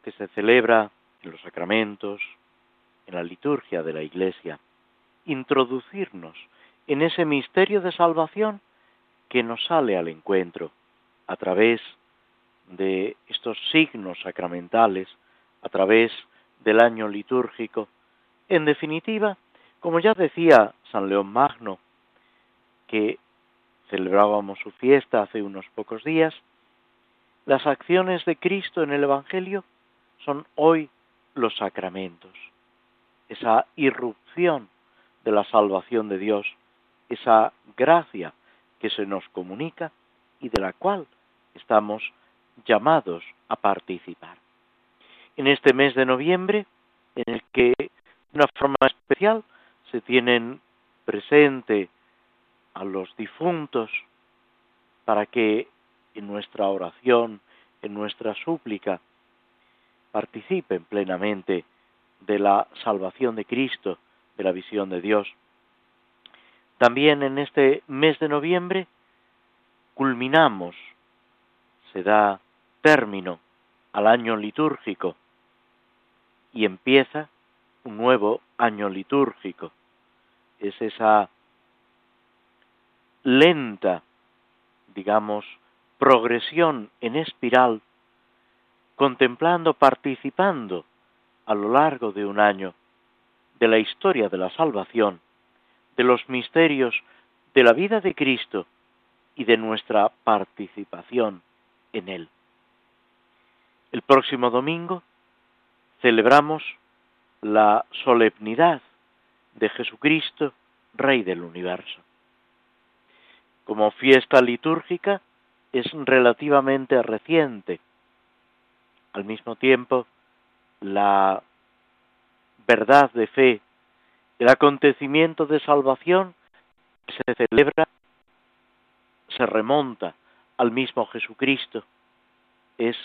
que se celebra en los sacramentos, en la liturgia de la Iglesia, introducirnos en ese misterio de salvación que nos sale al encuentro a través de estos signos sacramentales, a través del año litúrgico. En definitiva, como ya decía San León Magno, que celebrábamos su fiesta hace unos pocos días, las acciones de Cristo en el Evangelio son hoy los sacramentos, esa irrupción de la salvación de Dios, esa gracia que se nos comunica y de la cual estamos llamados a participar. En este mes de noviembre, en el que de una forma especial se tienen presente a los difuntos para que en nuestra oración, en nuestra súplica, participen plenamente de la salvación de Cristo, de la visión de Dios. También en este mes de noviembre culminamos, se da término al año litúrgico y empieza un nuevo año litúrgico. Es esa lenta, digamos, progresión en espiral contemplando, participando a lo largo de un año de la historia de la salvación, de los misterios de la vida de Cristo y de nuestra participación en Él. El próximo domingo celebramos la solemnidad de Jesucristo, Rey del universo. Como fiesta litúrgica es relativamente reciente, al mismo tiempo la verdad de fe, el acontecimiento de salvación se celebra, se remonta al mismo Jesucristo. Es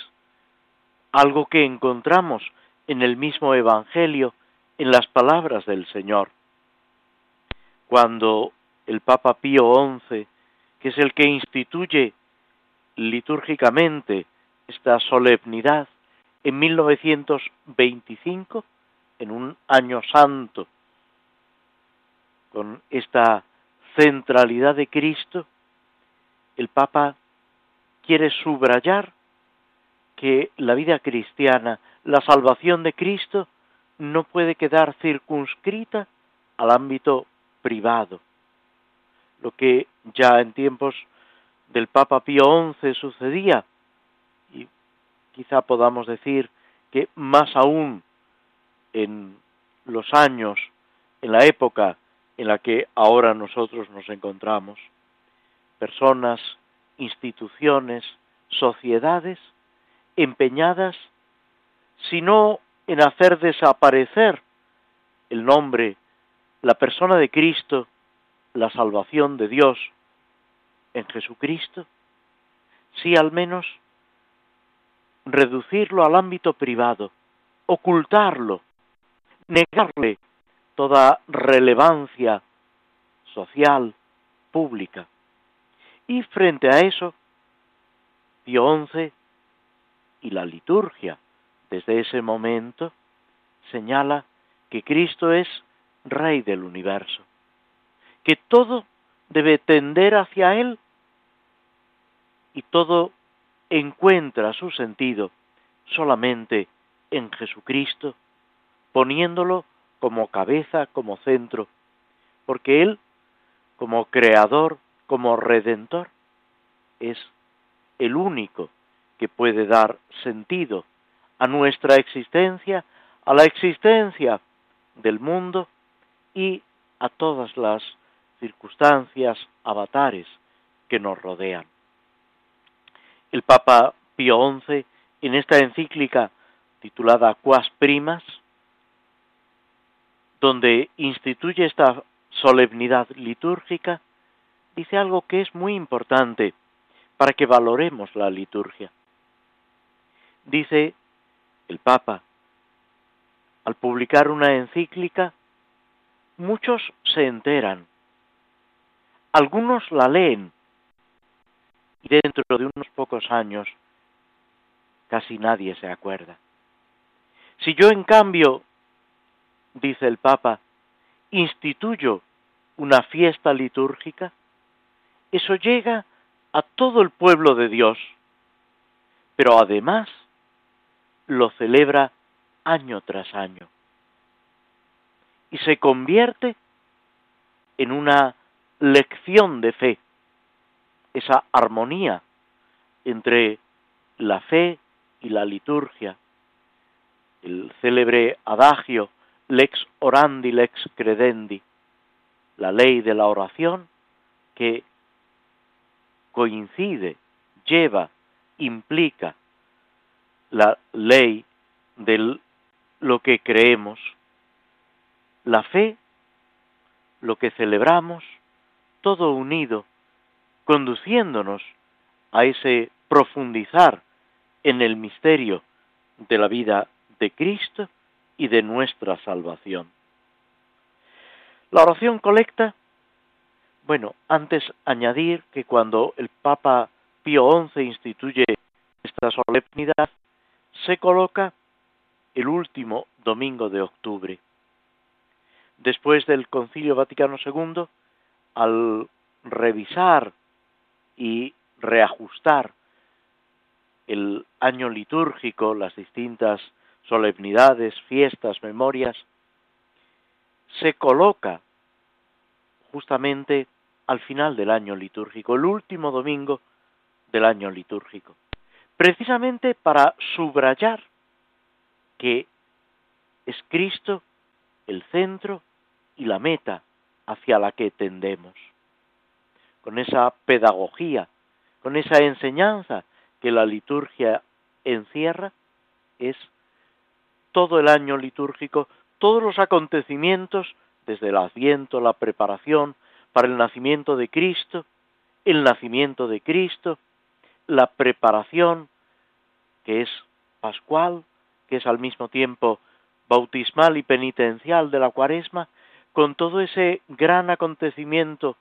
algo que encontramos en el mismo Evangelio, en las palabras del Señor. Cuando el Papa Pío XI, que es el que instituye litúrgicamente esta solemnidad, en 1925, en un año santo, con esta centralidad de Cristo, el Papa quiere subrayar que la vida cristiana, la salvación de Cristo, no puede quedar circunscrita al ámbito privado. Lo que ya en tiempos del Papa Pío XI sucedía, quizá podamos decir que más aún en los años, en la época en la que ahora nosotros nos encontramos, personas, instituciones, sociedades empeñadas, si no en hacer desaparecer el nombre, la persona de Cristo, la salvación de Dios en Jesucristo, si al menos reducirlo al ámbito privado, ocultarlo, negarle toda relevancia social, pública. Y frente a eso, Pío XI y la liturgia desde ese momento señala que Cristo es Rey del universo, que todo debe tender hacia Él y todo encuentra su sentido solamente en Jesucristo, poniéndolo como cabeza, como centro, porque Él, como creador, como redentor, es el único que puede dar sentido a nuestra existencia, a la existencia del mundo y a todas las circunstancias, avatares que nos rodean el Papa Pío XI, en esta encíclica titulada Quas Primas, donde instituye esta solemnidad litúrgica, dice algo que es muy importante para que valoremos la liturgia. Dice el Papa, al publicar una encíclica, muchos se enteran, algunos la leen y dentro de unos pocos años casi nadie se acuerda. Si yo en cambio, dice el Papa, instituyo una fiesta litúrgica, eso llega a todo el pueblo de Dios, pero además lo celebra año tras año y se convierte en una lección de fe, esa armonía entre la fe y la liturgia, el célebre adagio lex orandi, lex credendi, la ley de la oración que coincide, lleva, implica la ley de lo que creemos, la fe, lo que celebramos, todo unido, conduciéndonos a ese profundizar en el misterio de la vida de Cristo y de nuestra salvación. La oración colecta, bueno, antes añadir que cuando el Papa Pío XI instituye esta solemnidad, se coloca el último domingo de octubre. Después del Concilio Vaticano II, al revisar y reajustar el año litúrgico, las distintas solemnidades, fiestas, memorias, se coloca justamente al final del año litúrgico, el último domingo del año litúrgico, precisamente para subrayar que es Cristo el centro y la meta hacia la que tendemos. Con esa pedagogía, con esa enseñanza que la liturgia encierra, es todo el año litúrgico, todos los acontecimientos, desde el adviento, la preparación para el nacimiento de Cristo, el nacimiento de Cristo, la preparación, que es pascual, que es al mismo tiempo bautismal y penitencial de la cuaresma, con todo ese gran acontecimiento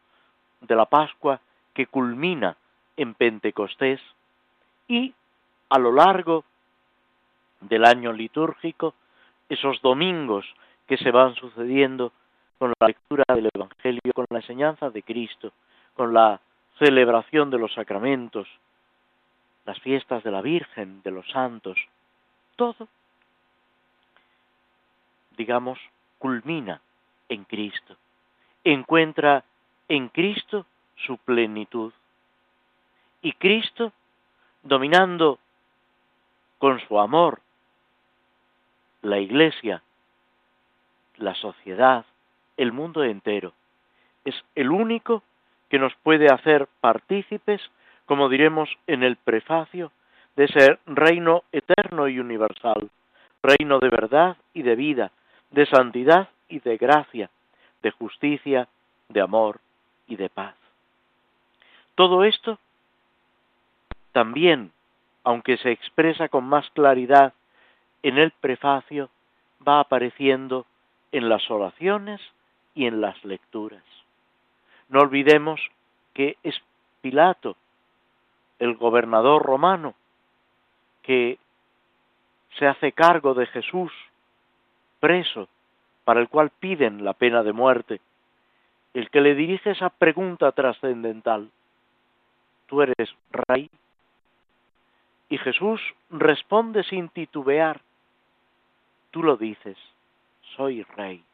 de la Pascua que culmina en Pentecostés y a lo largo del año litúrgico, esos domingos que se van sucediendo con la lectura del Evangelio, con la enseñanza de Cristo, con la celebración de los sacramentos, las fiestas de la Virgen, de los santos, todo, digamos, culmina en Cristo, encuentra en Cristo su plenitud. Y Cristo, dominando con su amor la iglesia, la sociedad, el mundo entero. Es el único que nos puede hacer partícipes, como diremos en el prefacio, de ese reino eterno y universal, reino de verdad y de vida, de santidad y de gracia, de justicia, de amor y de paz. Todo esto también, aunque se expresa con más claridad en el prefacio va apareciendo en las oraciones y en las lecturas. No olvidemos que es Pilato, el gobernador romano, que se hace cargo de Jesús, preso, para el cual piden la pena de muerte, el que le dirige esa pregunta trascendental. ¿Tú eres rey? Y Jesús responde sin titubear, tú lo dices, soy rey.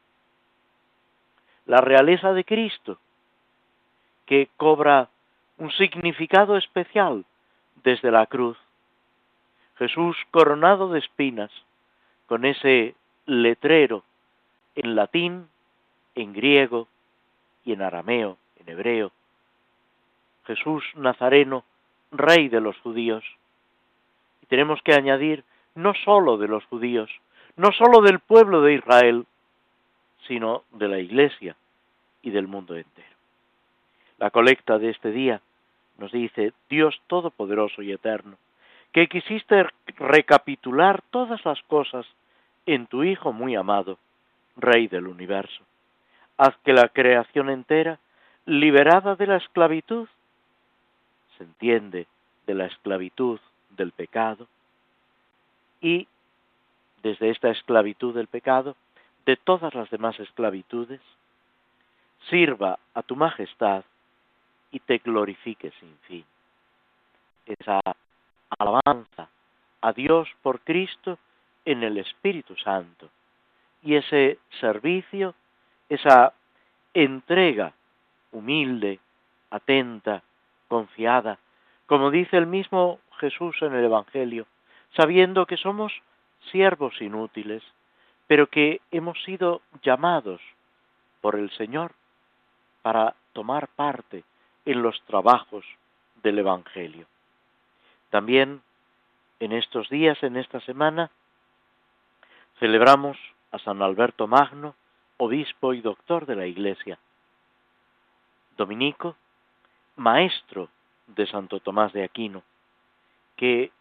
La realeza de Cristo, que cobra un significado especial desde la cruz. Jesús coronado de espinas, con ese letrero en latín, en griego en arameo, en hebreo. Jesús Nazareno, rey de los judíos. Y tenemos que añadir no sólo de los judíos, no sólo del pueblo de Israel, sino de la Iglesia y del mundo entero. La colecta de este día nos dice, Dios Todopoderoso y Eterno, que quisiste recapitular todas las cosas en tu Hijo muy amado, Rey del universo. Haz que la creación entera, liberada de la esclavitud, se entiende de la esclavitud del pecado, y desde esta esclavitud del pecado, de todas las demás esclavitudes, sirva a tu majestad y te glorifique sin fin. Esa alabanza a Dios por Cristo en el Espíritu Santo y ese servicio, esa entrega humilde, atenta, confiada, como dice el mismo Jesús en el Evangelio, sabiendo que somos siervos inútiles, pero que hemos sido llamados por el Señor para tomar parte en los trabajos del Evangelio. También en estos días, en esta semana, celebramos a San Alberto Magno, obispo y doctor de la Iglesia, dominico, maestro de Santo Tomás de Aquino, que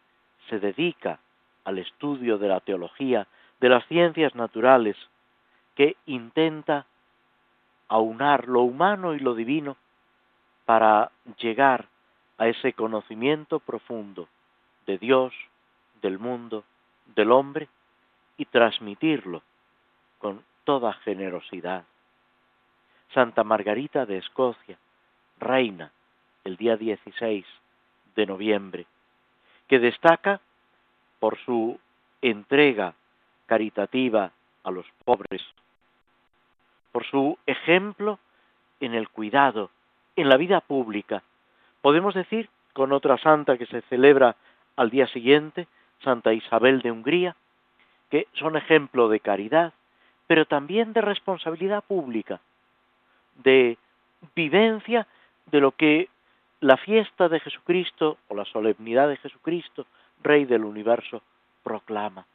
se dedica al estudio de la teología, de las ciencias naturales, que intenta aunar lo humano y lo divino para llegar a ese conocimiento profundo de Dios, del mundo, del hombre y transmitirlo con toda generosidad. Santa Margarita de Escocia, reina, el día 16 de noviembre, que destaca por su entrega caritativa a los pobres, por su ejemplo en el cuidado, en la vida pública. Podemos decir, con otra santa que se celebra al día siguiente, Santa Isabel de Hungría, que son ejemplo de caridad, pero también de responsabilidad pública, de vivencia de lo que la fiesta de Jesucristo o la solemnidad de Jesucristo, Rey del universo, proclama.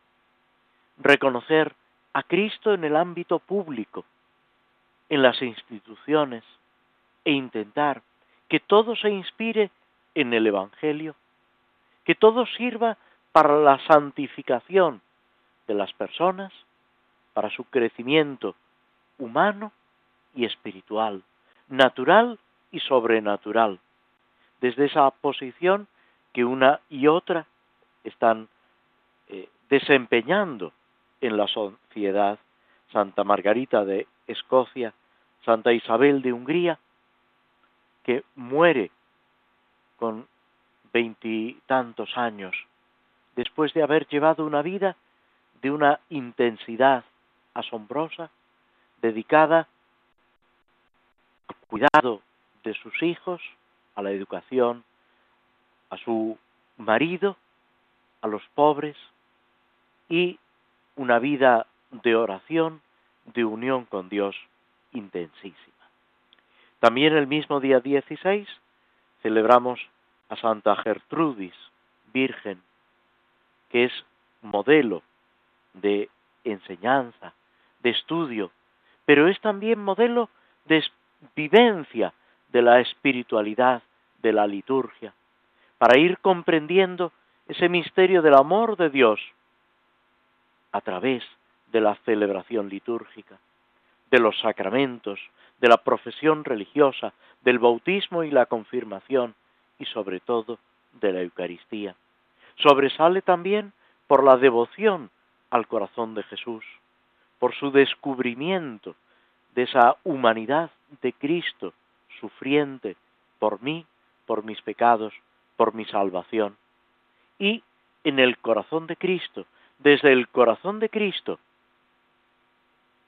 Reconocer a Cristo en el ámbito público, en las instituciones, e intentar que todo se inspire en el Evangelio, que todo sirva para la santificación de las personas, para su crecimiento humano y espiritual, natural y sobrenatural, desde esa posición que una y otra están eh, desempeñando en la sociedad, Santa Margarita de Escocia, Santa Isabel de Hungría, que muere con veintitantos años, después de haber llevado una vida de una intensidad asombrosa, dedicada al cuidado de sus hijos, a la educación, a su marido, a los pobres y una vida de oración, de unión con Dios intensísima. También el mismo día 16 celebramos a Santa Gertrudis, Virgen, que es modelo de enseñanza, de estudio, pero es también modelo de vivencia de la espiritualidad, de la liturgia, para ir comprendiendo ese misterio del amor de Dios a través de la celebración litúrgica, de los sacramentos, de la profesión religiosa, del bautismo y la confirmación y sobre todo de la Eucaristía. Sobresale también por la devoción al corazón de Jesús, por su descubrimiento de esa humanidad de Cristo sufriente por mí, por mis pecados, por mi salvación. Y en el corazón de Cristo, desde el corazón de Cristo,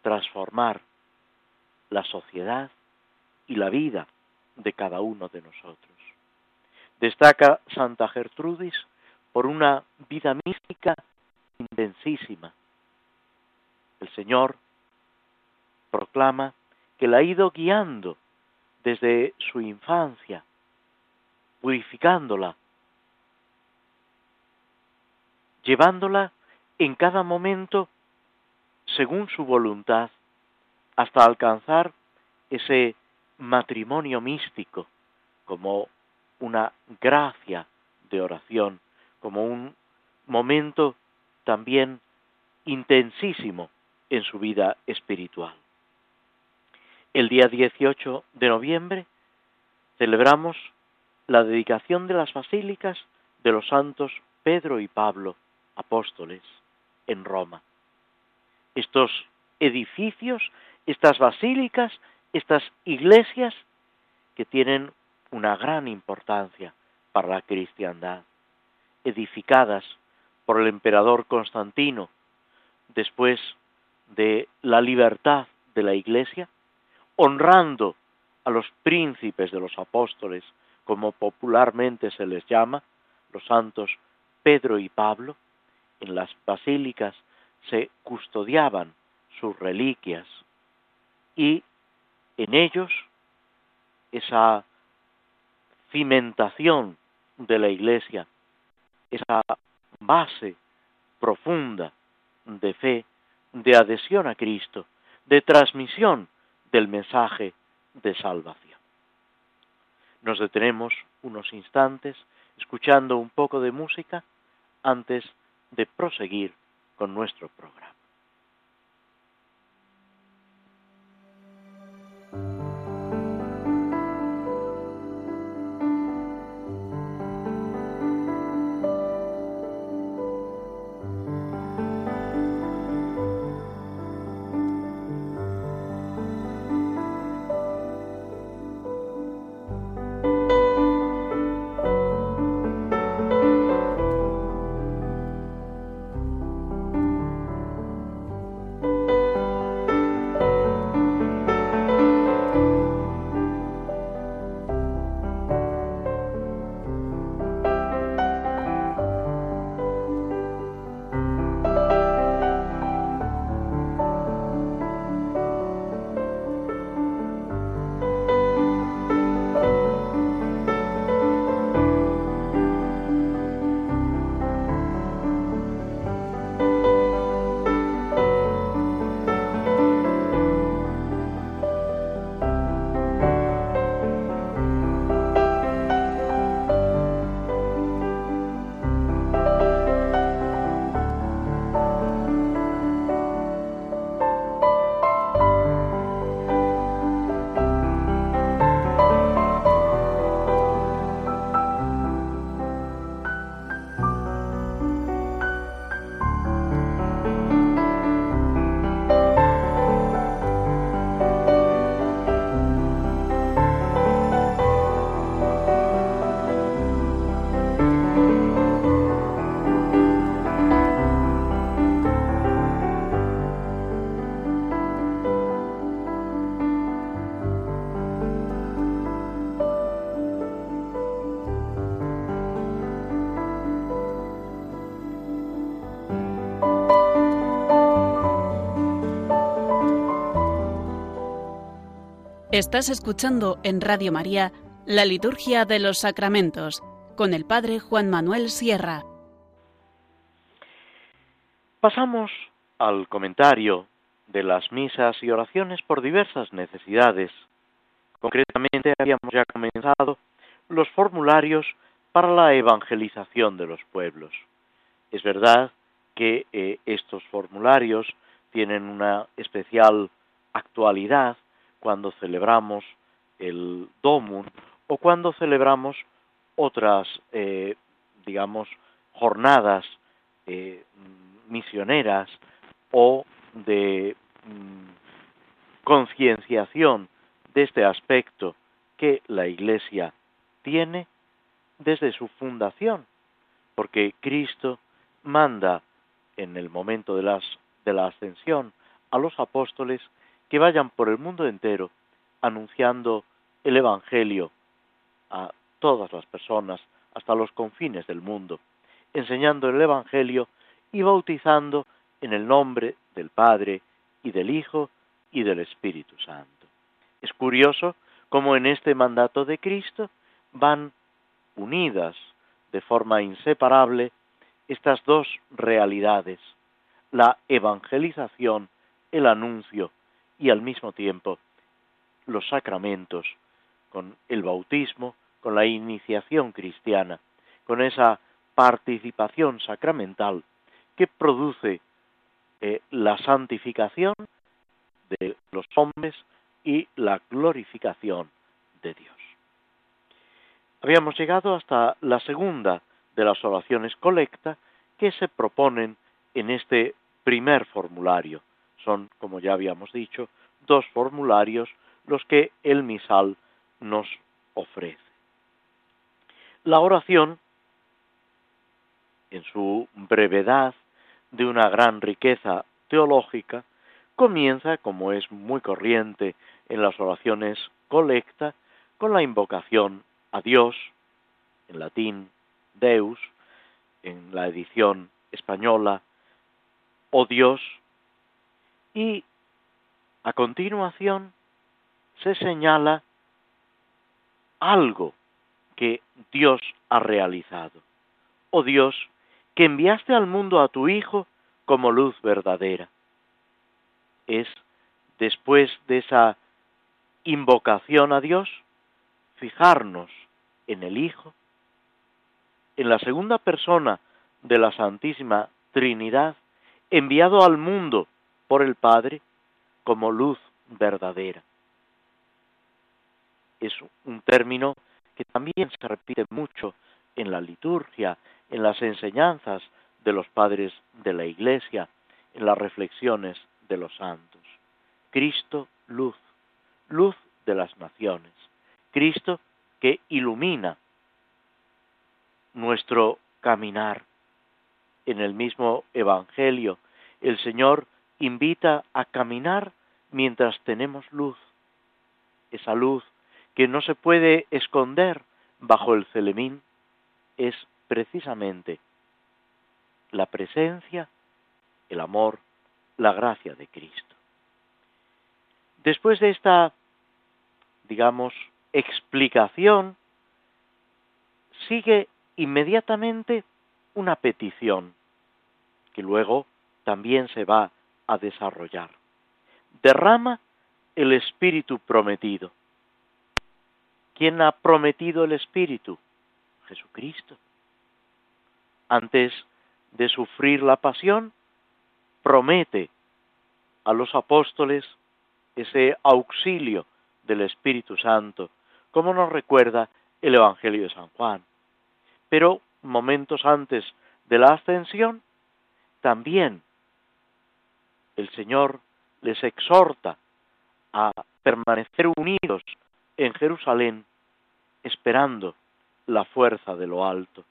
transformar la sociedad y la vida de cada uno de nosotros. Destaca Santa Gertrudis por una vida mística intensísima. El Señor proclama que la ha ido guiando desde su infancia, purificándola, llevándola en cada momento según su voluntad hasta alcanzar ese matrimonio místico como una gracia de oración, como un momento también intensísimo en su vida espiritual. El día 18 de noviembre celebramos la dedicación de las basílicas de los santos Pedro y Pablo, apóstoles, en Roma. Estos edificios, estas basílicas, estas iglesias que tienen una gran importancia para la cristiandad, edificadas por el emperador Constantino después de la libertad de la iglesia, honrando a los príncipes de los apóstoles, como popularmente se les llama, los santos Pedro y Pablo, en las basílicas se custodiaban sus reliquias y en ellos esa cimentación de la iglesia, esa base profunda de fe, de adhesión a Cristo, de transmisión del mensaje de salvación. Nos detenemos unos instantes escuchando un poco de música antes de proseguir con nuestro programa. Estás escuchando en Radio María la Liturgia de los Sacramentos con el Padre Juan Manuel Sierra. Pasamos al comentario de las misas y oraciones por diversas necesidades. Concretamente habíamos ya comenzado los formularios para la evangelización de los pueblos. Es verdad que eh, estos formularios tienen una especial actualidad cuando celebramos el Domum o cuando celebramos otras, eh, digamos, jornadas eh, misioneras o de mm, concienciación de este aspecto que la Iglesia tiene desde su fundación, porque Cristo manda en el momento de, las, de la ascensión a los apóstoles que vayan por el mundo entero anunciando el Evangelio a todas las personas, hasta los confines del mundo, enseñando el Evangelio y bautizando en el nombre del Padre y del Hijo y del Espíritu Santo. Es curioso cómo en este mandato de Cristo van unidas de forma inseparable estas dos realidades, la evangelización, el anuncio y al mismo tiempo los sacramentos, con el bautismo, con la iniciación cristiana, con esa participación sacramental que produce eh, la santificación de los hombres y la glorificación de Dios. Habíamos llegado hasta la segunda de las oraciones colecta que se proponen en este primer formulario. Son, como ya habíamos dicho, dos formularios los que el misal nos ofrece. La oración, en su brevedad, de una gran riqueza teológica, comienza, como es muy corriente en las oraciones colecta, con la invocación a Dios, en latín Deus, en la edición española, oh Dios, y a continuación se señala algo que Dios ha realizado. Oh Dios, que enviaste al mundo a tu Hijo como luz verdadera. Es después de esa invocación a Dios, fijarnos en el Hijo, en la segunda persona de la Santísima Trinidad, enviado al mundo por el Padre como luz verdadera. Es un término que también se repite mucho en la liturgia, en las enseñanzas de los padres de la Iglesia, en las reflexiones de los santos. Cristo, luz, luz de las naciones. Cristo que ilumina nuestro caminar. En el mismo Evangelio, el Señor invita a caminar mientras tenemos luz. Esa luz que no se puede esconder bajo el celemín es precisamente la presencia, el amor, la gracia de Cristo. Después de esta, digamos, explicación, sigue inmediatamente una petición que luego también se va a desarrollar. Derrama el Espíritu prometido. ¿Quién ha prometido el Espíritu? Jesucristo. Antes de sufrir la pasión, promete a los apóstoles ese auxilio del Espíritu Santo, como nos recuerda el Evangelio de San Juan. Pero momentos antes de la ascensión, también el Señor les exhorta a permanecer unidos en Jerusalén, esperando la fuerza de lo alto,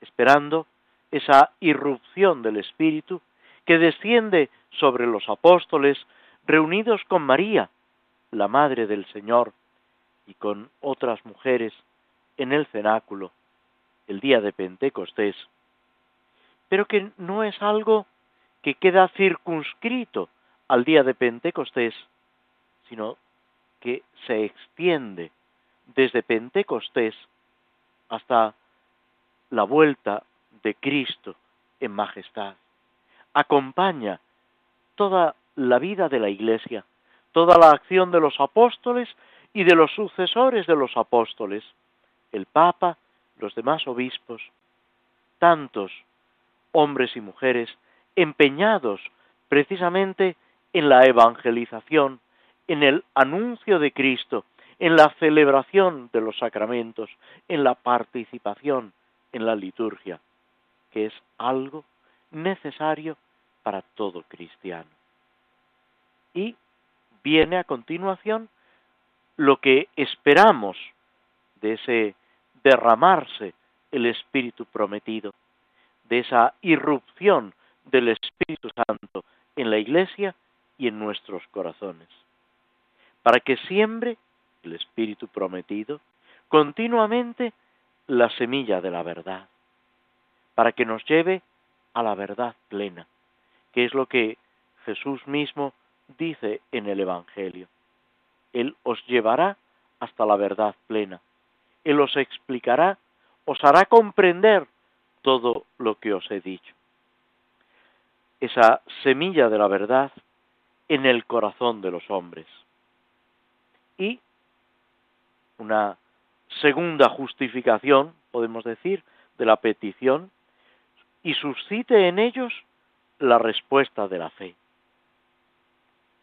esperando esa irrupción del Espíritu que desciende sobre los apóstoles reunidos con María, la Madre del Señor, y con otras mujeres en el cenáculo el día de Pentecostés, pero que no es algo que queda circunscrito al día de Pentecostés, sino que se extiende desde Pentecostés hasta la vuelta de Cristo en majestad. Acompaña toda la vida de la Iglesia, toda la acción de los apóstoles y de los sucesores de los apóstoles, el Papa, los demás obispos, tantos hombres y mujeres empeñados precisamente en la evangelización, en el anuncio de Cristo, en la celebración de los sacramentos, en la participación en la liturgia, que es algo necesario para todo cristiano. Y viene a continuación lo que esperamos de ese derramarse el Espíritu prometido, de esa irrupción del Espíritu Santo en la Iglesia y en nuestros corazones, para que siembre el Espíritu prometido continuamente la semilla de la verdad, para que nos lleve a la verdad plena, que es lo que Jesús mismo dice en el Evangelio. Él os llevará hasta la verdad plena. Él os explicará, os hará comprender todo lo que os he dicho. Esa semilla de la verdad en el corazón de los hombres. Y una segunda justificación, podemos decir, de la petición, y suscite en ellos la respuesta de la fe.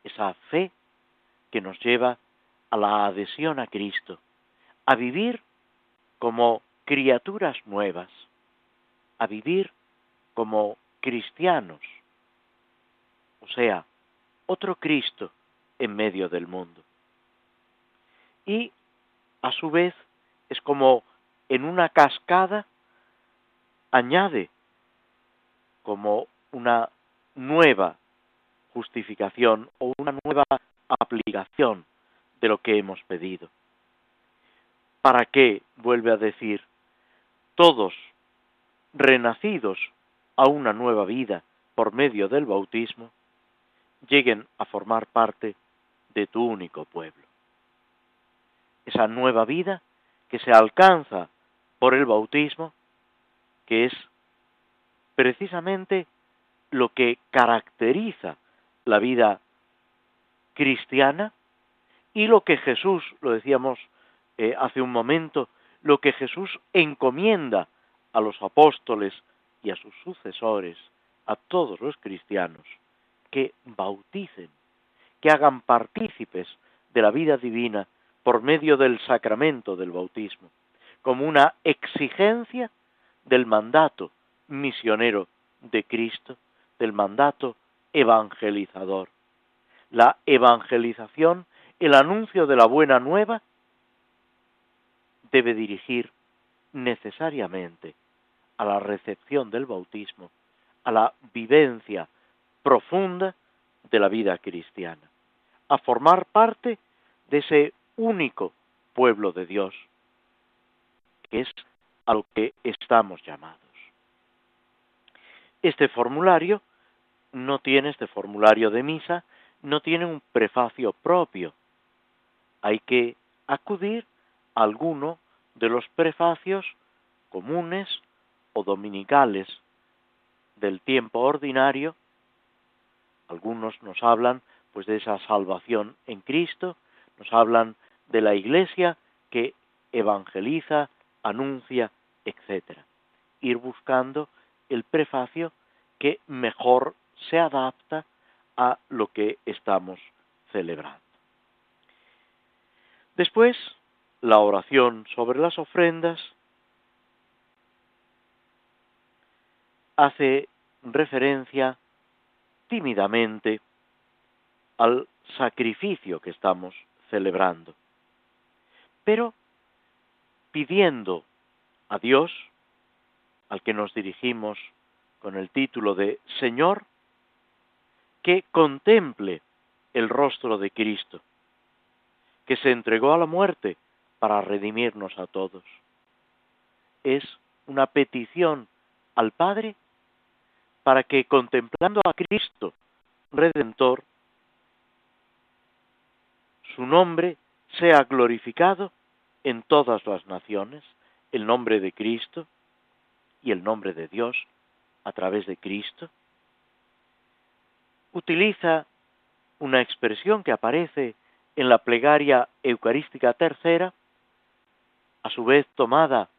Esa fe que nos lleva a la adhesión a Cristo, a vivir como criaturas nuevas, a vivir como cristianos, sea, otro Cristo en medio del mundo. Y a su vez es como en una cascada añade como una nueva justificación o una nueva aplicación de lo que hemos pedido. ¿Para qué, vuelve a decir, todos renacidos a una nueva vida por medio del bautismo, lleguen a formar parte de tu único pueblo? Esa nueva vida que se alcanza por el bautismo, que es precisamente lo que caracteriza la vida cristiana y lo que Jesús, lo decíamos eh, hace un momento, lo que Jesús encomienda a los apóstoles y a sus sucesores, a todos los cristianos, que bauticen, que hagan partícipes de la vida divina por medio del sacramento del bautismo, como una exigencia del mandato misionero de Cristo, del mandato evangelizador. La evangelización, el anuncio de la buena nueva, debe dirigir necesariamente a la recepción del bautismo, a la vivencia profunda de la vida cristiana, a formar parte de ese único pueblo de Dios, que es a lo que estamos llamados. Este formulario no tiene, este formulario de misa, no tiene un prefacio propio. Hay que acudir a alguno de los prefacios comunes o dominicales del tiempo ordinario. Algunos nos hablan pues de esa salvación en Cristo, nos hablan de la iglesia que evangeliza, anuncia, etc. Ir buscando el prefacio que mejor se adapta a lo que estamos celebrando. Después, la oración sobre las ofrendas hace referencia tímidamente al sacrificio que estamos celebrando, pero pidiendo a Dios al que nos dirigimos con el título de Señor, que contemple el rostro de Cristo, que se entregó a la muerte para redimirnos a todos. Es una petición al Padre para que contemplando a Cristo, Redentor, su nombre sea glorificado en todas las naciones, el nombre de Cristo, y el nombre de Dios a través de Cristo, utiliza una expresión que aparece en la plegaria eucarística tercera, a su vez tomada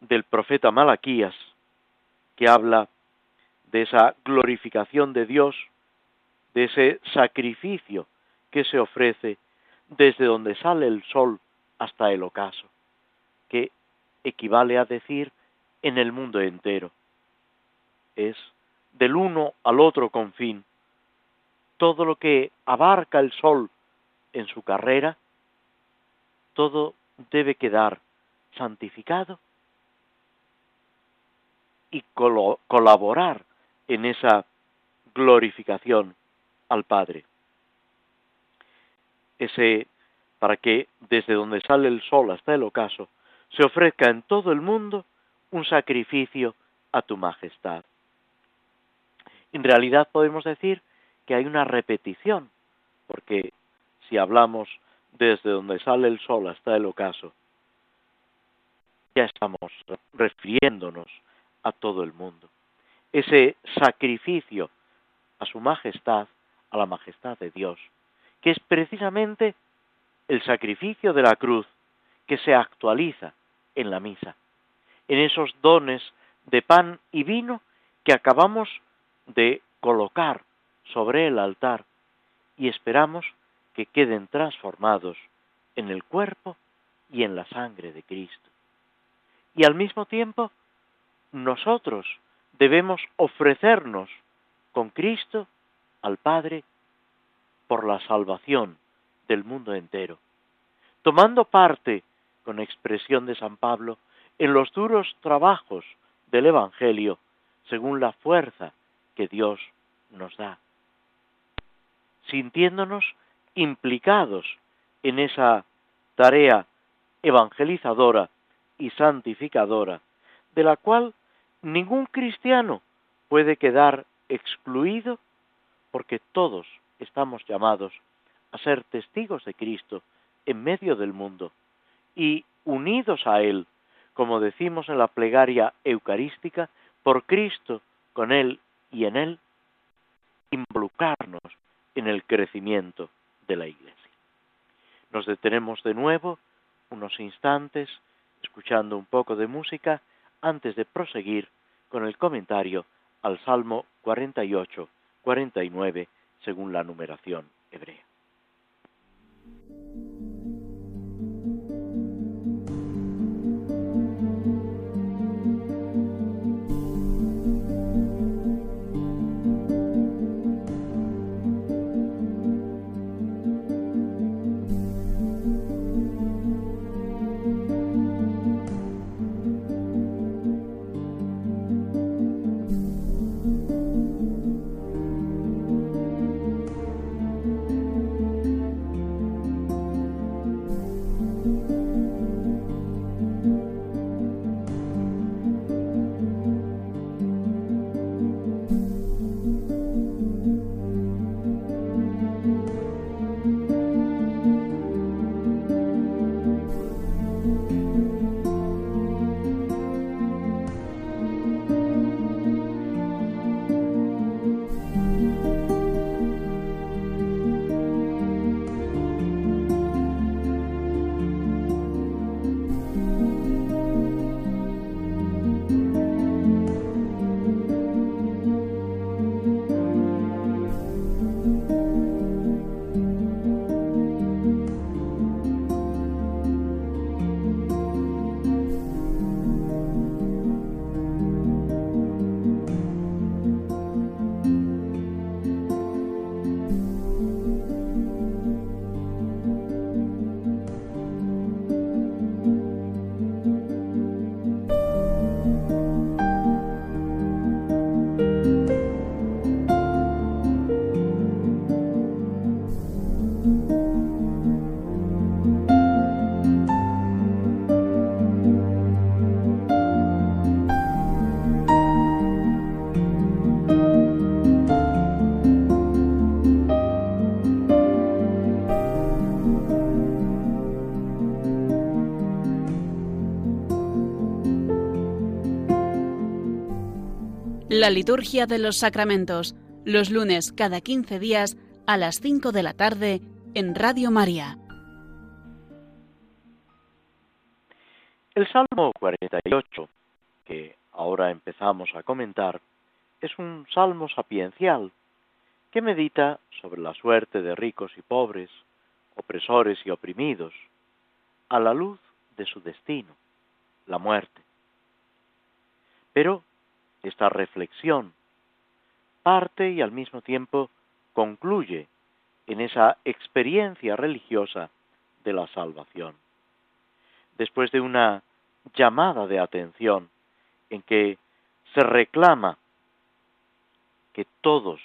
del profeta Malaquías, que habla de esa glorificación de Dios, de ese sacrificio que se ofrece desde donde sale el sol hasta el ocaso, que equivale a decir en el mundo entero. Es del uno al otro confín. Todo lo que abarca el sol en su carrera, todo debe quedar santificado y colaborar en esa glorificación al Padre. Ese para que desde donde sale el sol hasta el ocaso se ofrezca en todo el mundo un sacrificio a tu majestad. En realidad podemos decir que hay una repetición, porque si hablamos desde donde sale el sol hasta el ocaso, ya estamos refiriéndonos a todo el mundo. Ese sacrificio a su majestad, a la majestad de Dios, que es precisamente el sacrificio de la cruz que se actualiza en la misa, en esos dones de pan y vino que acabamos de colocar sobre el altar y esperamos que queden transformados en el cuerpo y en la sangre de Cristo. Y al mismo tiempo, nosotros debemos ofrecernos con Cristo al Padre por la salvación del mundo entero, tomando parte, con expresión de San Pablo, en los duros trabajos del Evangelio, según la fuerza que Dios nos da, sintiéndonos implicados en esa tarea evangelizadora y santificadora, de la cual ningún cristiano puede quedar excluido porque todos estamos llamados a ser testigos de Cristo en medio del mundo y unidos a Él, como decimos en la plegaria eucarística, por Cristo, con Él y en Él, involucrarnos en el crecimiento de la Iglesia. Nos detenemos de nuevo unos instantes escuchando un poco de música antes de proseguir con el comentario al Salmo 48, 49, según la numeración hebrea. La liturgia de los sacramentos, los lunes cada 15 días a las 5 de la tarde en Radio María. El Salmo 48, que ahora empezamos a comentar, es un salmo sapiencial que medita sobre la suerte de ricos y pobres, opresores y oprimidos, a la luz de su destino, la muerte. Pero esta reflexión parte y al mismo tiempo concluye en esa experiencia religiosa de la salvación. Después de una llamada de atención en que se reclama que todos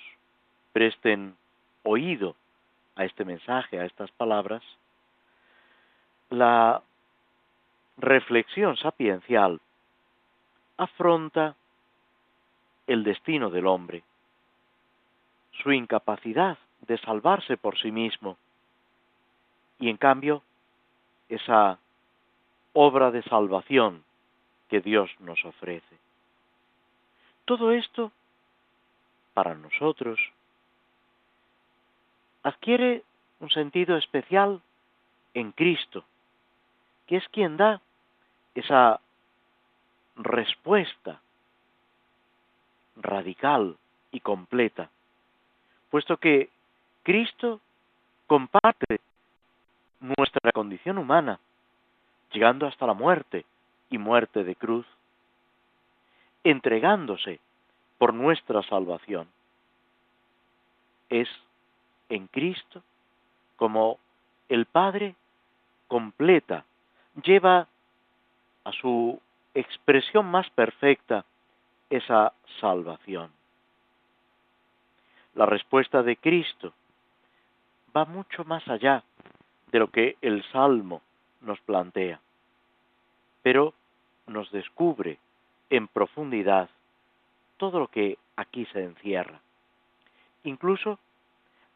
presten oído a este mensaje, a estas palabras, la reflexión sapiencial afronta el destino del hombre, su incapacidad de salvarse por sí mismo, y en cambio esa obra de salvación que Dios nos ofrece. Todo esto para nosotros, adquiere un sentido especial en Cristo, que es quien da esa respuesta radical y completa, puesto que Cristo comparte nuestra condición humana, llegando hasta la muerte y muerte de cruz, entregándose por nuestra salvación. Es en Cristo como el Padre completa, lleva a su expresión más perfecta esa salvación. La respuesta de Cristo va mucho más allá de lo que el Salmo nos plantea, pero nos descubre en profundidad todo lo que aquí se encierra. Incluso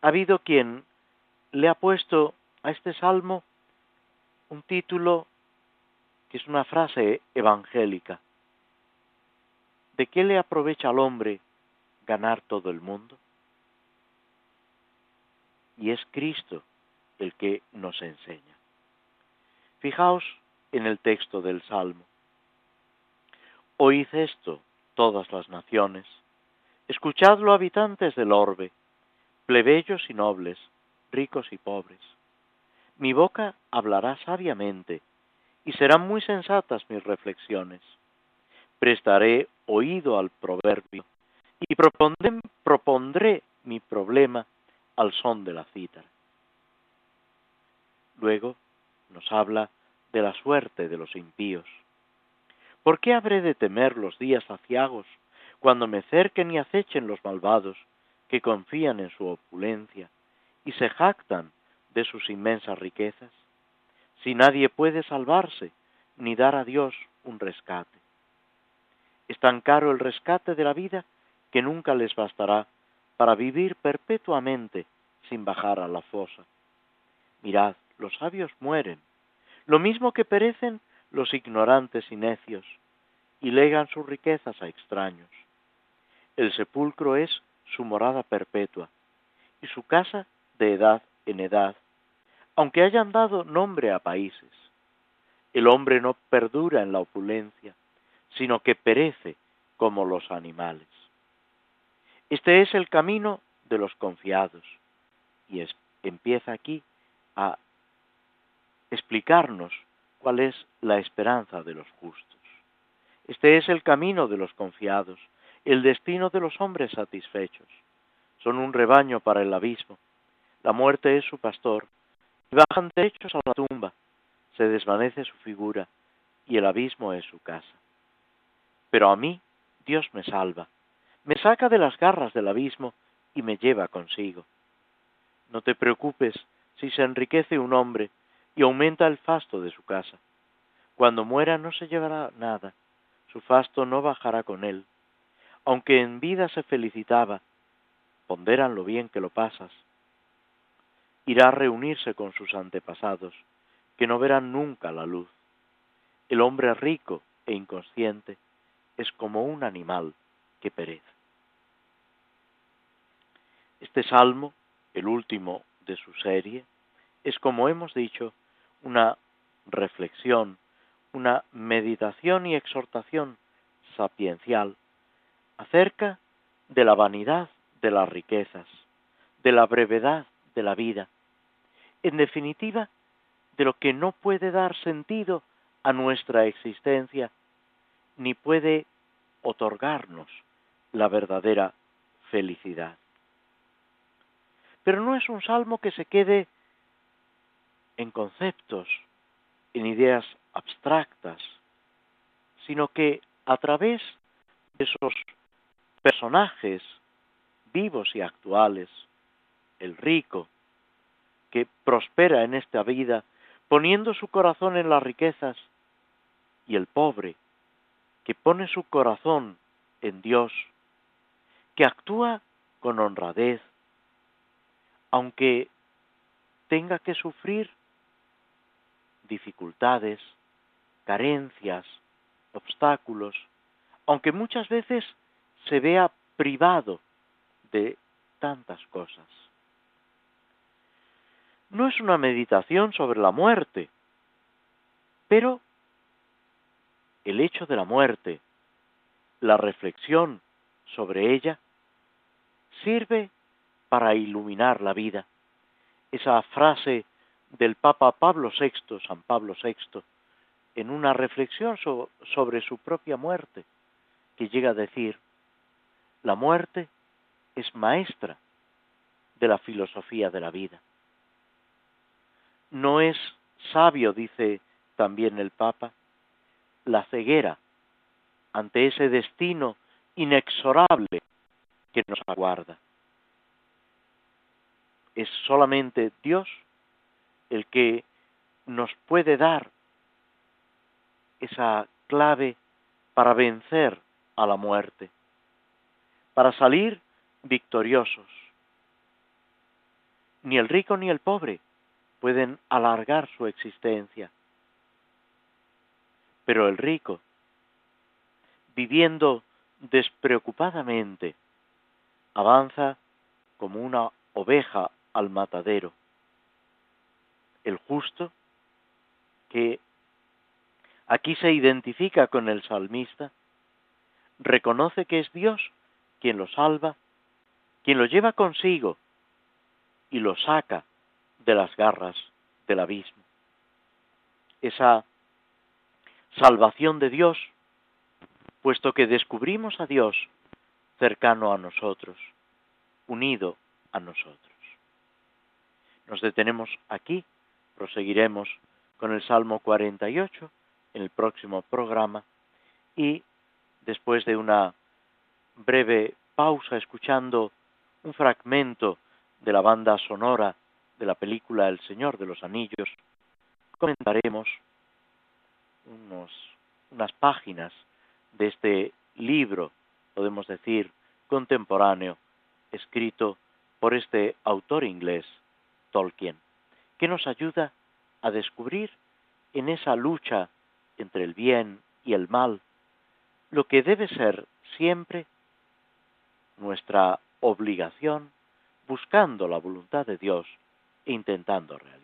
ha habido quien le ha puesto a este salmo un título que es una frase evangélica. ¿De qué le aprovecha al hombre ganar todo el mundo? Y es Cristo el que nos enseña. Fijaos en el texto del Salmo. Oíd esto, todas las naciones, escuchadlo habitantes del orbe, plebeyos y nobles, ricos y pobres. Mi boca hablará sabiamente, y serán muy sensatas mis reflexiones. Prestaré oído al proverbio, y propondré, mi problema al son de la cítara. Luego nos habla de la suerte de los impíos. ¿Por qué habré de temer los días aciagos cuando me cerquen y acechen los malvados que confían en su opulencia y se jactan de sus inmensas riquezas, si nadie puede salvarse ni dar a Dios un rescate. Es tan caro el rescate de la vida que nunca les bastará para vivir perpetuamente sin bajar a la fosa. Mirad, los sabios mueren, lo mismo que perecen los ignorantes y necios, y legan sus riquezas a extraños. El sepulcro es su morada perpetua, y su casa de edad en edad, aunque hayan dado nombre a países. El hombre no perdura en la opulencia, sino que perece como los animales. Este es el camino de los confiados, y empieza aquí a explicarnos cuál es la esperanza de los justos. Este es el camino de los confiados, el destino de los hombres satisfechos. Son un rebaño para el abismo, la muerte es su pastor, y bajan derechos a la tumba, se desvanece su figura, y el abismo es su casa. Pero a mí Dios me salva, me saca de las garras del abismo y me lleva consigo. No te preocupes si se enriquece un hombre y aumenta el fasto de su casa. Cuando muera no se llevará nada, su fasto no bajará con él. Aunque en vida se felicitaba, ponderan lo bien que lo pasas, irá a reunirse con sus antepasados, que no verán nunca la luz. El hombre rico e inconsciente es como un animal que perece. Este salmo, el último de su serie, es, como hemos dicho, una reflexión, una meditación y exhortación sapiencial acerca de la vanidad de las riquezas, de la brevedad de la vida, en definitiva, de lo que no puede dar sentido a nuestra existencia, ni puede otorgarnos la verdadera felicidad. Pero no es un salmo que se quede en conceptos, en ideas abstractas, sino que a través de esos personajes vivos y actuales, el rico, que prospera en esta vida poniendo su corazón en las riquezas y el pobre que pone su corazón en Dios, que actúa con honradez, aunque tenga que sufrir dificultades, carencias, obstáculos, aunque muchas veces se vea privado de tantas cosas. No es una meditación sobre la muerte, pero el hecho de la muerte, la reflexión sobre ella, sirve para iluminar la vida. Esa frase del Papa Pablo VI, San Pablo VI, en una reflexión sobre su propia muerte, que llega a decir, la muerte es maestra de la filosofía de la vida. No es sabio, dice también el Papa, la ceguera ante ese destino inexorable que nos aguarda. Es solamente Dios el que nos puede dar esa clave para vencer a la muerte, para salir victoriosos. Ni el rico ni el pobre pueden alargar su existencia, pero el rico, viviendo despreocupadamente, avanza como una oveja al matadero. El justo, que aquí se identifica con el salmista, reconoce que es Dios quien lo salva, quien lo lleva consigo y lo saca de las garras del abismo. Esa salvación de Dios, puesto que descubrimos a Dios cercano a nosotros, unido a nosotros. Nos detenemos aquí, proseguiremos con el Salmo 48 en el próximo programa y después de una breve pausa escuchando un fragmento de la banda sonora de la película El Señor de los Anillos, comentaremos unos, unas páginas de este libro, podemos decir, contemporáneo, escrito por este autor inglés, Tolkien, que nos ayuda a descubrir en esa lucha entre el bien y el mal lo que debe ser siempre nuestra obligación buscando la voluntad de Dios e intentando realizarla.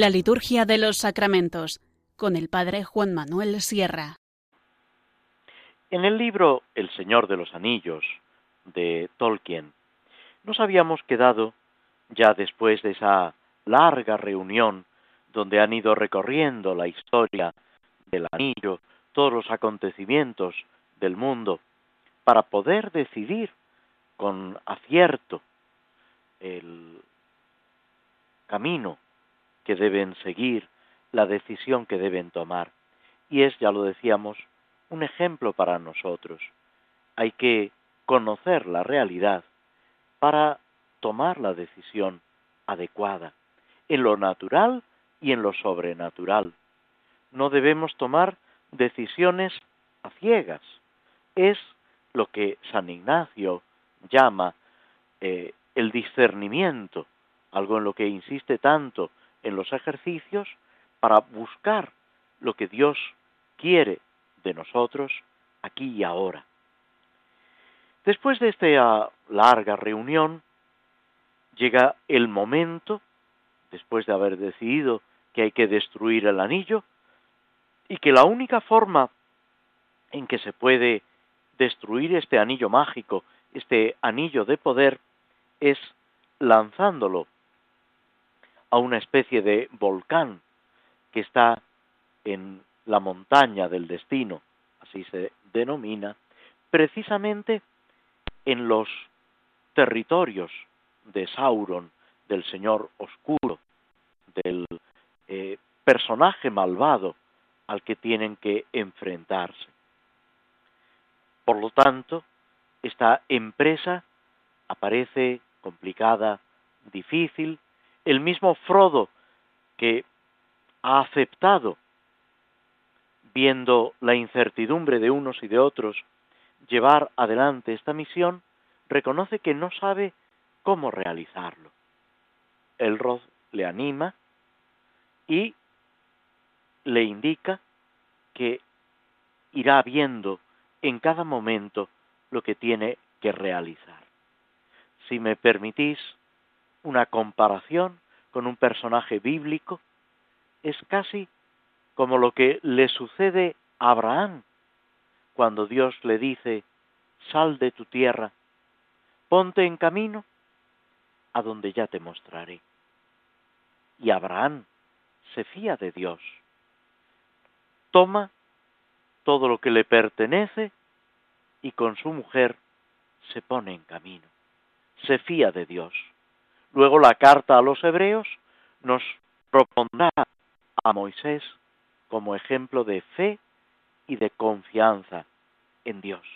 La liturgia de los sacramentos con el padre Juan Manuel Sierra. En el libro El Señor de los Anillos de Tolkien nos habíamos quedado ya después de esa larga reunión donde han ido recorriendo la historia del anillo, todos los acontecimientos del mundo, para poder decidir con acierto el camino que deben seguir la decisión que deben tomar. Y es, ya lo decíamos, un ejemplo para nosotros. Hay que conocer la realidad para tomar la decisión adecuada, en lo natural y en lo sobrenatural. No debemos tomar decisiones a ciegas. Es lo que San Ignacio llama eh, el discernimiento, algo en lo que insiste tanto en los ejercicios para buscar lo que Dios quiere de nosotros aquí y ahora. Después de esta larga reunión, llega el momento, después de haber decidido que hay que destruir el anillo, y que la única forma en que se puede destruir este anillo mágico, este anillo de poder, es lanzándolo a una especie de volcán que está en la montaña del destino, así se denomina, precisamente en los territorios de Sauron, del Señor Oscuro, del eh, personaje malvado al que tienen que enfrentarse. Por lo tanto, esta empresa aparece complicada, difícil. El mismo Frodo, que ha aceptado, viendo la incertidumbre de unos y de otros, llevar adelante esta misión, reconoce que no sabe cómo realizarlo. Elrod le anima y le indica que irá viendo en cada momento lo que tiene que realizar. Si me permitís una comparación con un personaje bíblico, es casi como lo que le sucede a Abraham cuando Dios le dice, sal de tu tierra, ponte en camino a donde ya te mostraré. Y Abraham se fía de Dios. Toma todo lo que le pertenece y con su mujer se pone en camino. Se fía de Dios. Luego la carta a los hebreos nos propondrá a Moisés como ejemplo de fe y de confianza en Dios.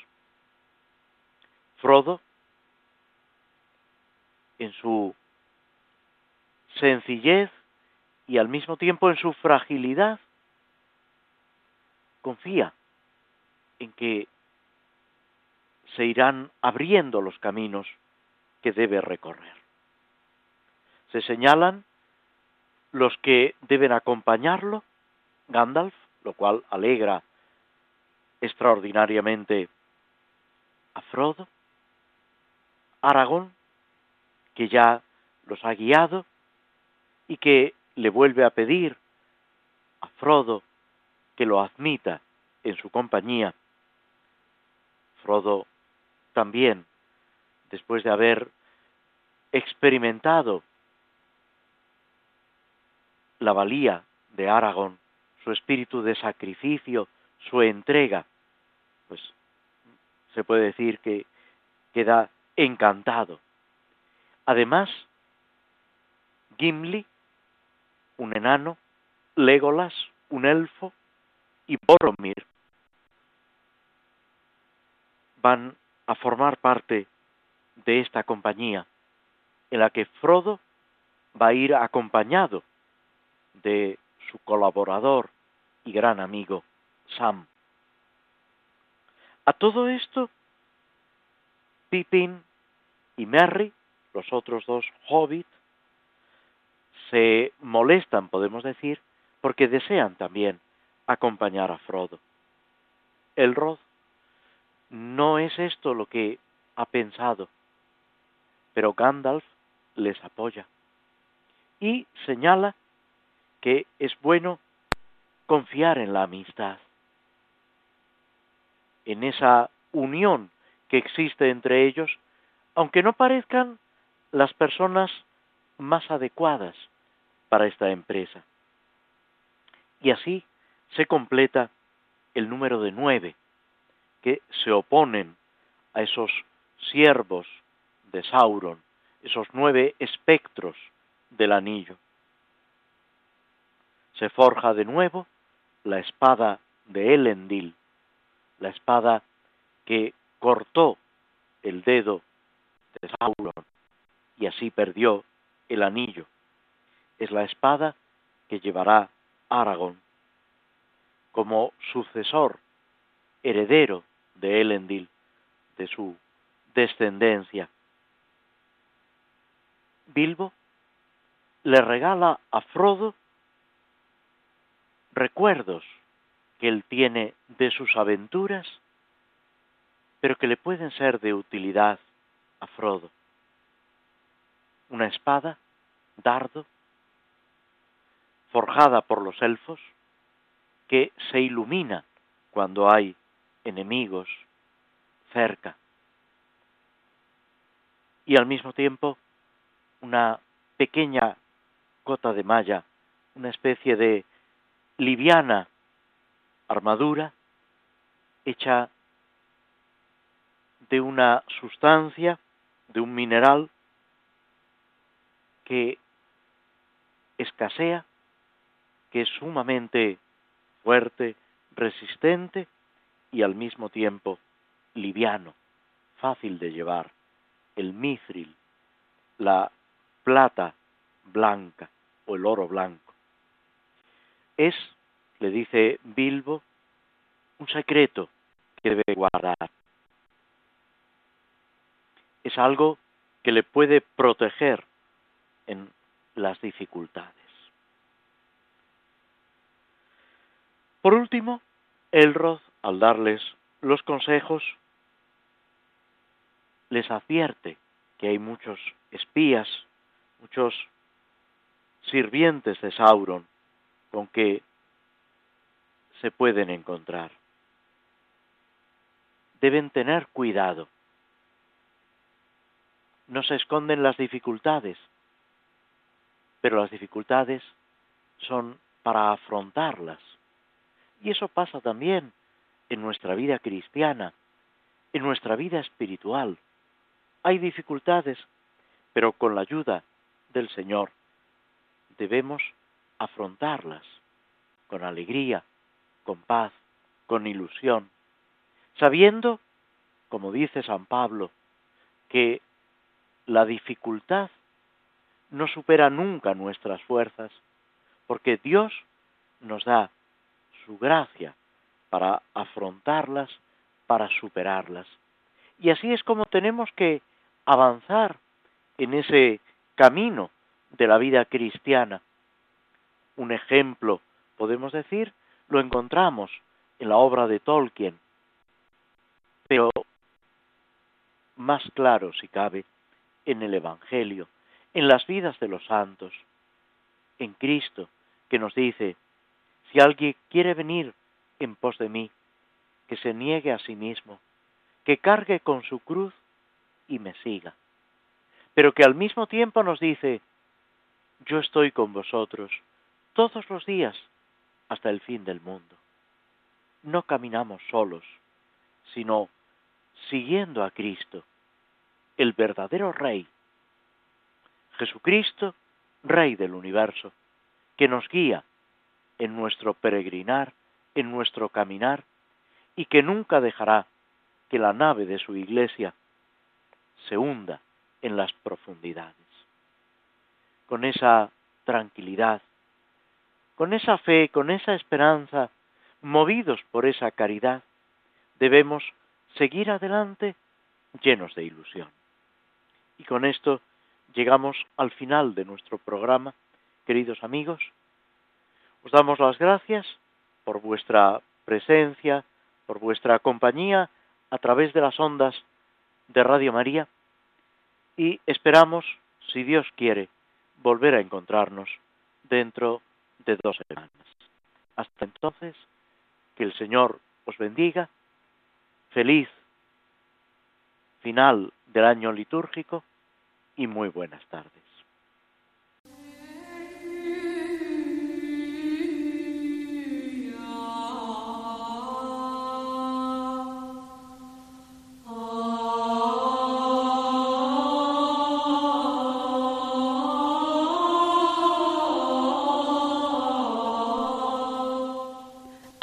Frodo, en su sencillez y al mismo tiempo en su fragilidad, confía en que se irán abriendo los caminos que debe recorrer. Se señalan los que deben acompañarlo, Gandalf, lo cual alegra extraordinariamente a Frodo, Aragón, que ya los ha guiado y que le vuelve a pedir a Frodo que lo admita en su compañía. Frodo también, después de haber experimentado la valía de Aragón, su espíritu de sacrificio, su entrega, pues se puede decir que queda encantado. Además, Gimli, un enano, Legolas, un elfo, y Boromir van a formar parte de esta compañía en la que Frodo va a ir acompañado de su colaborador y gran amigo Sam. A todo esto, Pippin y Merry, los otros dos hobbits, se molestan, podemos decir, porque desean también acompañar a Frodo. Elrod no es esto lo que ha pensado, pero Gandalf les apoya y señala que es bueno confiar en la amistad, en esa unión que existe entre ellos, aunque no parezcan las personas más adecuadas para esta empresa. Y así se completa el número de nueve, que se oponen a esos siervos de Sauron, esos nueve espectros del anillo. Se forja de nuevo la espada de Elendil, la espada que cortó el dedo de Sauron y así perdió el anillo. Es la espada que llevará Aragón como sucesor, heredero de Elendil, de su descendencia. Bilbo le regala a Frodo recuerdos que él tiene de sus aventuras, pero que le pueden ser de utilidad a Frodo. Una espada, dardo, forjada por los elfos, que se ilumina cuando hay enemigos cerca. Y al mismo tiempo una pequeña cota de malla, una especie de liviana armadura hecha de una sustancia, de un mineral que escasea, que es sumamente fuerte, resistente y al mismo tiempo liviano, fácil de llevar, el mithril, la plata blanca o el oro blanco. Es, le dice Bilbo, un secreto que debe guardar. Es algo que le puede proteger en las dificultades. Por último, Elrod, al darles los consejos, les advierte que hay muchos espías, muchos sirvientes de Sauron con que se pueden encontrar. Deben tener cuidado. No se esconden las dificultades, pero las dificultades son para afrontarlas. Y eso pasa también en nuestra vida cristiana, en nuestra vida espiritual. Hay dificultades, pero con la ayuda del Señor debemos afrontarlas con alegría, con paz, con ilusión, sabiendo, como dice San Pablo, que la dificultad no supera nunca nuestras fuerzas, porque Dios nos da su gracia para afrontarlas, para superarlas. Y así es como tenemos que avanzar en ese camino de la vida cristiana. Un ejemplo, podemos decir, lo encontramos en la obra de Tolkien, pero más claro, si cabe, en el Evangelio, en las vidas de los santos, en Cristo, que nos dice, si alguien quiere venir en pos de mí, que se niegue a sí mismo, que cargue con su cruz y me siga. Pero que al mismo tiempo nos dice, yo estoy con vosotros todos los días hasta el fin del mundo. No caminamos solos, sino siguiendo a Cristo, el verdadero Rey. Jesucristo, Rey del universo, que nos guía en nuestro peregrinar, en nuestro caminar, y que nunca dejará que la nave de su iglesia se hunda en las profundidades. Con esa tranquilidad, con esa fe, con esa esperanza, movidos por esa caridad, debemos seguir adelante llenos de ilusión. Y con esto llegamos al final de nuestro programa, queridos amigos. Os damos las gracias por vuestra presencia, por vuestra compañía a través de las ondas de Radio María y esperamos, si Dios quiere, volver a encontrarnos dentro de dos semanas. Hasta entonces, que el Señor os bendiga. Feliz final del año litúrgico y muy buenas tardes.